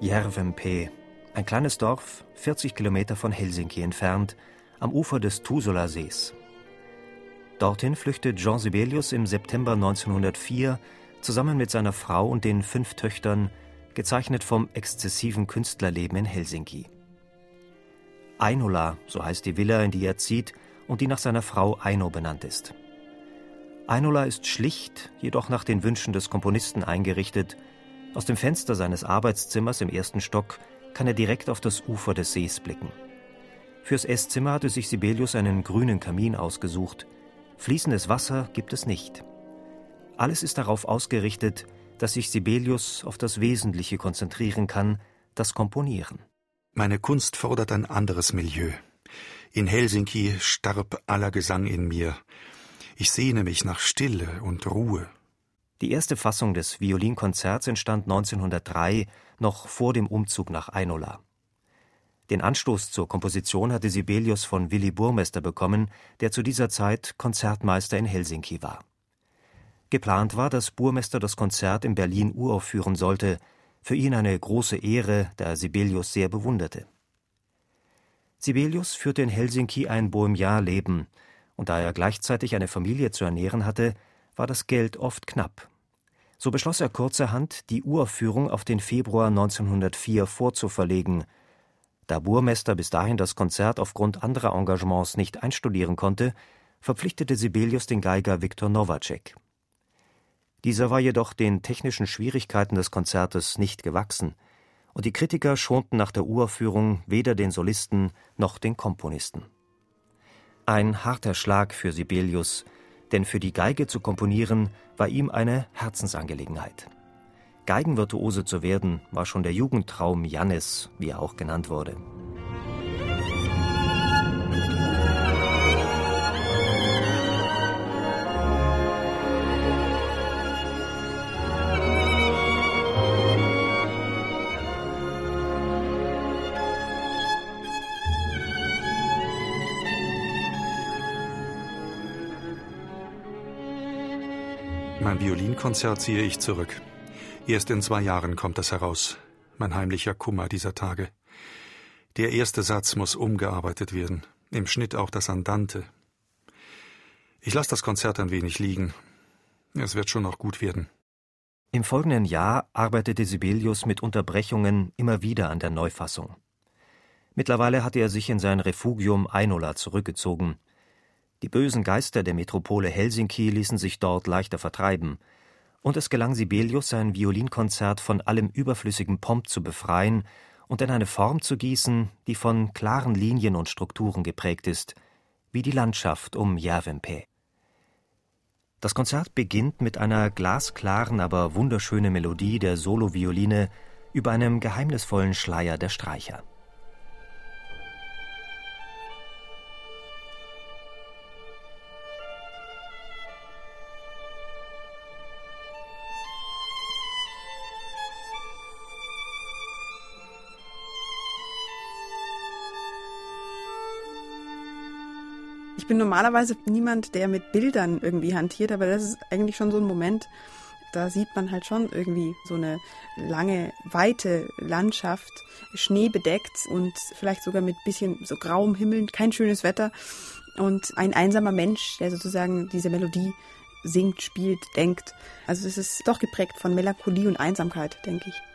Järvenpää, ein kleines Dorf, 40 Kilometer von Helsinki entfernt, am Ufer des Tuusula-Sees. Dorthin flüchtet Jean Sibelius im September 1904 zusammen mit seiner Frau und den fünf Töchtern, gezeichnet vom exzessiven Künstlerleben in Helsinki. Ainola, so heißt die Villa, in die er zieht und die nach seiner Frau Aino benannt ist. Ainola ist schlicht, jedoch nach den Wünschen des Komponisten eingerichtet aus dem Fenster seines Arbeitszimmers im ersten Stock kann er direkt auf das Ufer des Sees blicken. Fürs Esszimmer hatte sich Sibelius einen grünen Kamin ausgesucht. Fließendes Wasser gibt es nicht. Alles ist darauf ausgerichtet, dass sich Sibelius auf das Wesentliche konzentrieren kann, das Komponieren. Meine Kunst fordert ein anderes Milieu. In Helsinki starb aller Gesang in mir. Ich sehne mich nach Stille und Ruhe. Die erste Fassung des Violinkonzerts entstand 1903, noch vor dem Umzug nach Einola. Den Anstoß zur Komposition hatte Sibelius von Willy Burmester bekommen, der zu dieser Zeit Konzertmeister in Helsinki war. Geplant war, dass Burmester das Konzert in Berlin uraufführen sollte, für ihn eine große Ehre, da Sibelius sehr bewunderte. Sibelius führte in Helsinki ein Bohemian-Leben, und da er gleichzeitig eine Familie zu ernähren hatte, war das Geld oft knapp. So beschloss er kurzerhand, die Uraufführung auf den Februar 1904 vorzuverlegen. Da Burmester bis dahin das Konzert aufgrund anderer Engagements nicht einstudieren konnte, verpflichtete Sibelius den Geiger Viktor Nowacek. Dieser war jedoch den technischen Schwierigkeiten des Konzertes nicht gewachsen, und die Kritiker schonten nach der Uraufführung weder den Solisten noch den Komponisten. Ein harter Schlag für Sibelius, denn für die Geige zu komponieren war ihm eine Herzensangelegenheit. Geigenvirtuose zu werden, war schon der Jugendtraum Jannes, wie er auch genannt wurde. Mein Violinkonzert ziehe ich zurück. Erst in zwei Jahren kommt das heraus. Mein heimlicher Kummer dieser Tage. Der erste Satz muss umgearbeitet werden. Im Schnitt auch das Andante. Ich lasse das Konzert ein wenig liegen. Es wird schon noch gut werden. Im folgenden Jahr arbeitete Sibelius mit Unterbrechungen immer wieder an der Neufassung. Mittlerweile hatte er sich in sein Refugium Einola zurückgezogen. Die bösen Geister der Metropole Helsinki ließen sich dort leichter vertreiben, und es gelang Sibelius, sein Violinkonzert von allem überflüssigen Pomp zu befreien und in eine Form zu gießen, die von klaren Linien und Strukturen geprägt ist, wie die Landschaft um Järvenpää. Das Konzert beginnt mit einer glasklaren, aber wunderschönen Melodie der Solovioline über einem geheimnisvollen Schleier der Streicher. Ich bin normalerweise niemand, der mit Bildern irgendwie hantiert, aber das ist eigentlich schon so ein Moment, da sieht man halt schon irgendwie so eine lange, weite Landschaft, schneebedeckt und vielleicht sogar mit bisschen so grauem Himmel, kein schönes Wetter und ein einsamer Mensch, der sozusagen diese Melodie singt, spielt, denkt. Also es ist doch geprägt von Melancholie und Einsamkeit, denke ich.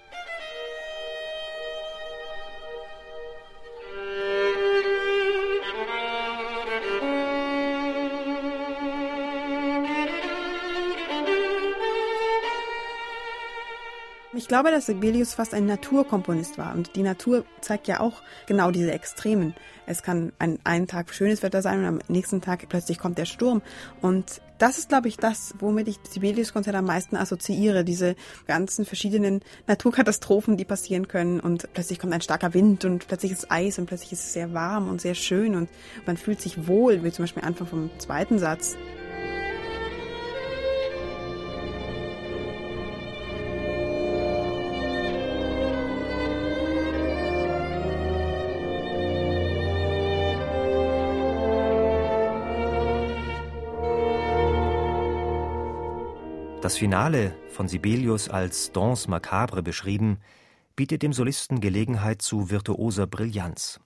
Glaube, dass Sibelius fast ein Naturkomponist war und die Natur zeigt ja auch genau diese Extremen. Es kann ein, einen Tag schönes Wetter sein und am nächsten Tag plötzlich kommt der Sturm und das ist, glaube ich, das, womit ich Sibelius-Konzert am meisten assoziiere. Diese ganzen verschiedenen Naturkatastrophen, die passieren können und plötzlich kommt ein starker Wind und plötzlich ist Eis und plötzlich ist es sehr warm und sehr schön und man fühlt sich wohl, wie zum Beispiel Anfang vom zweiten Satz. Das Finale, von Sibelius als Danse macabre beschrieben, bietet dem Solisten Gelegenheit zu virtuoser Brillanz.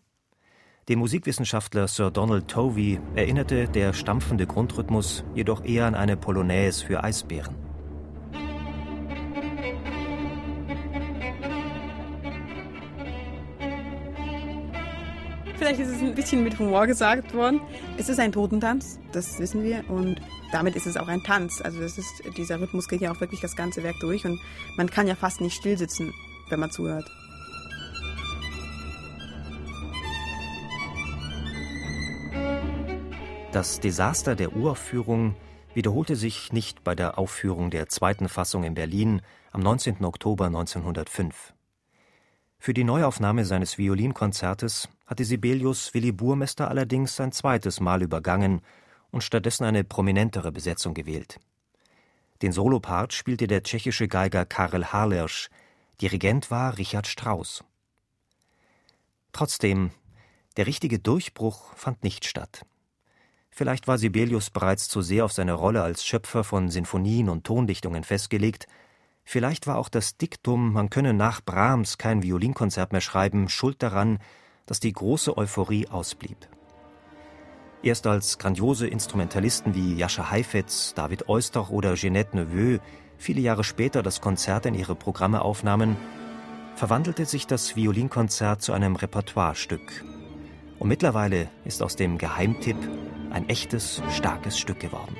Den Musikwissenschaftler Sir Donald Tovey erinnerte der stampfende Grundrhythmus jedoch eher an eine Polonaise für Eisbären. Vielleicht ist es ein bisschen mit Humor gesagt worden. Es ist ein Totentanz, das wissen wir, und damit ist es auch ein Tanz. Also das ist, dieser Rhythmus geht ja auch wirklich das ganze Werk durch und man kann ja fast nicht stillsitzen, wenn man zuhört. Das Desaster der Uraufführung wiederholte sich nicht bei der Aufführung der zweiten Fassung in Berlin am 19. Oktober 1905. Für die Neuaufnahme seines Violinkonzertes hatte Sibelius Willi Burmester allerdings ein zweites Mal übergangen und stattdessen eine prominentere Besetzung gewählt. Den Solopart spielte der tschechische Geiger Karel Harlersch, Dirigent war Richard Strauss. Trotzdem, der richtige Durchbruch fand nicht statt. Vielleicht war Sibelius bereits zu sehr auf seine Rolle als Schöpfer von Sinfonien und Tondichtungen festgelegt, vielleicht war auch das Diktum, man könne nach Brahms kein Violinkonzert mehr schreiben, schuld daran, dass die große Euphorie ausblieb. Erst als grandiose Instrumentalisten wie Jascha Heifetz, David Oistach oder Jeanette Neveu viele Jahre später das Konzert in ihre Programme aufnahmen, verwandelte sich das Violinkonzert zu einem Repertoirestück. Und mittlerweile ist aus dem Geheimtipp ein echtes, starkes Stück geworden.